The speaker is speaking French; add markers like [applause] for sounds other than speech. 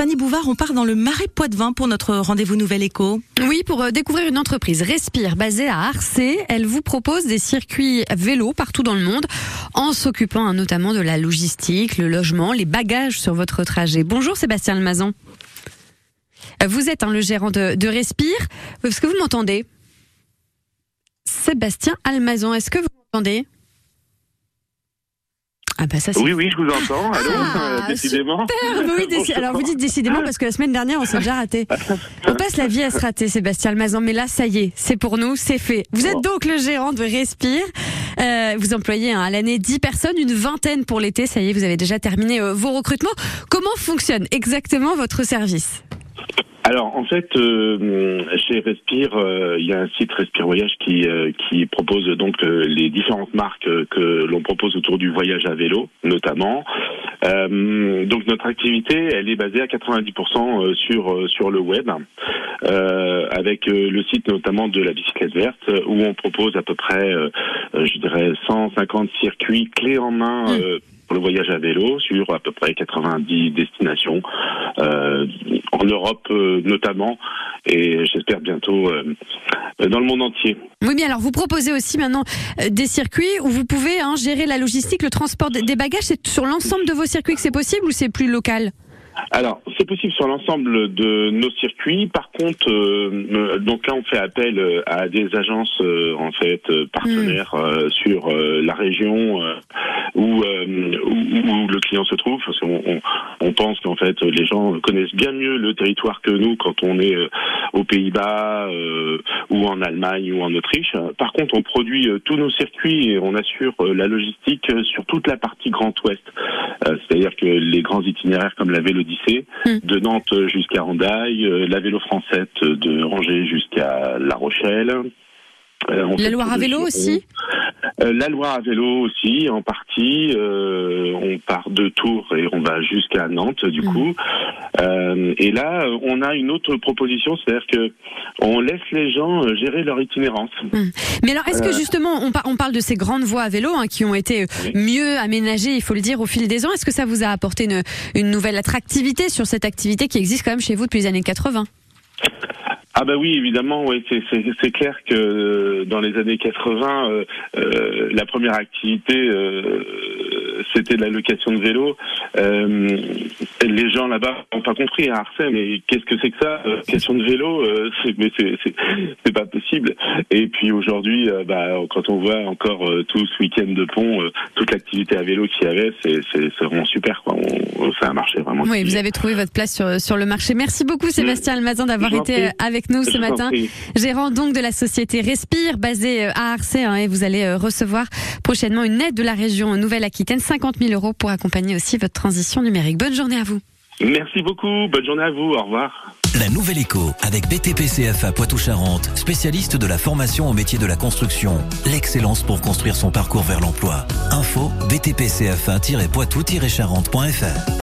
Fanny Bouvard, on part dans le Marais Poitevin pour notre rendez-vous Nouvelle Éco. Oui, pour euh, découvrir une entreprise Respire basée à Arcé. Elle vous propose des circuits vélo partout dans le monde en s'occupant hein, notamment de la logistique, le logement, les bagages sur votre trajet. Bonjour Sébastien Almazan. Euh, vous êtes hein, le gérant de, de Respire. Est-ce que vous m'entendez? Sébastien Almazan, est-ce que vous m'entendez? Ah bah ça, oui, oui, je vous entends. Allô, ah, euh, décidément. [laughs] Oui, Alors vous dites décidément parce que la semaine dernière, on s'est déjà raté. On passe la vie à se rater, Sébastien Almazan. Mais là, ça y est, c'est pour nous, c'est fait. Vous êtes donc le gérant de Respire. Euh, vous employez hein, à l'année 10 personnes, une vingtaine pour l'été. Ça y est, vous avez déjà terminé euh, vos recrutements. Comment fonctionne exactement votre service? Alors en fait, euh, chez Respire, euh, il y a un site Respire Voyage qui euh, qui propose donc les différentes marques que l'on propose autour du voyage à vélo, notamment. donc notre activité, elle est basée à 90% sur sur le web, avec le site notamment de la bicyclette verte, où on propose à peu près, je dirais, 150 circuits clés en main. Mmh pour le voyage à vélo sur à peu près 90 destinations euh, en Europe euh, notamment et j'espère bientôt euh, dans le monde entier. Oui, mais alors vous proposez aussi maintenant des circuits où vous pouvez hein, gérer la logistique, le transport des bagages. C'est sur l'ensemble de vos circuits que c'est possible ou c'est plus local? Alors, c'est possible sur l'ensemble de nos circuits. Par contre, euh, donc là, on fait appel à des agences euh, en fait partenaires hmm. sur la région où, où, le client se trouve. Parce qu'on on, on pense qu'en fait, les gens connaissent bien mieux le territoire que nous quand on est aux Pays-Bas ou en Allemagne ou en Autriche. Par contre, on produit tous nos circuits et on assure la logistique sur toute la partie Grand Ouest. C'est-à-dire que les grands itinéraires comme la vélo Hmm. de Nantes jusqu'à Randaille, euh, la vélo française de Angers jusqu'à La Rochelle. Euh, la Loire à vélo aussi? Euh, La Loire à vélo aussi, en partie. on part de Tours et on va jusqu'à Nantes, du hmm. coup. et là, on a une autre proposition, c'est-à-dire que on laisse les gens gérer leur itinérance. Hmm. Mais alors, est-ce que justement, on, parle de ces grandes voies à vélo hein, qui ont été mieux aménagées, il faut le dire, au fil des ans. Est-ce que ça vous a apporté une, une nouvelle attractivité sur cette activité qui existe quand même chez vous depuis les années 80 ah bah oui, évidemment, oui, c'est clair que euh, dans les années 80, euh, euh, la première activité, euh, c'était la location de vélo. Euh, les gens là-bas n'ont pas compris à Arsène, mais qu'est-ce que c'est que ça Location de vélo, c'est mais c'est pas possible. Et puis aujourd'hui, bah, quand on voit encore tout ce week-end de pont, toute l'activité à vélo qu'il y avait, c'est vraiment super. Quoi. On, ça a marché vraiment. Oui, vous avez trouvé votre place sur, sur le marché. Merci beaucoup, Sébastien Almazan, d'avoir été avec nous ce matin. Gérant donc de la société Respire, basée euh, à Arcé, hein, et vous allez euh, recevoir prochainement une aide de la région Nouvelle-Aquitaine, 50 000 euros pour accompagner aussi votre transition numérique. Bonne journée à vous. Merci beaucoup. Bonne journée à vous. Au revoir. La Nouvelle Éco avec BTPCFA Poitou-Charentes, spécialiste de la formation au métier de la construction. L'excellence pour construire son parcours vers l'emploi. Info BTPCFA-poitou-charentes.fr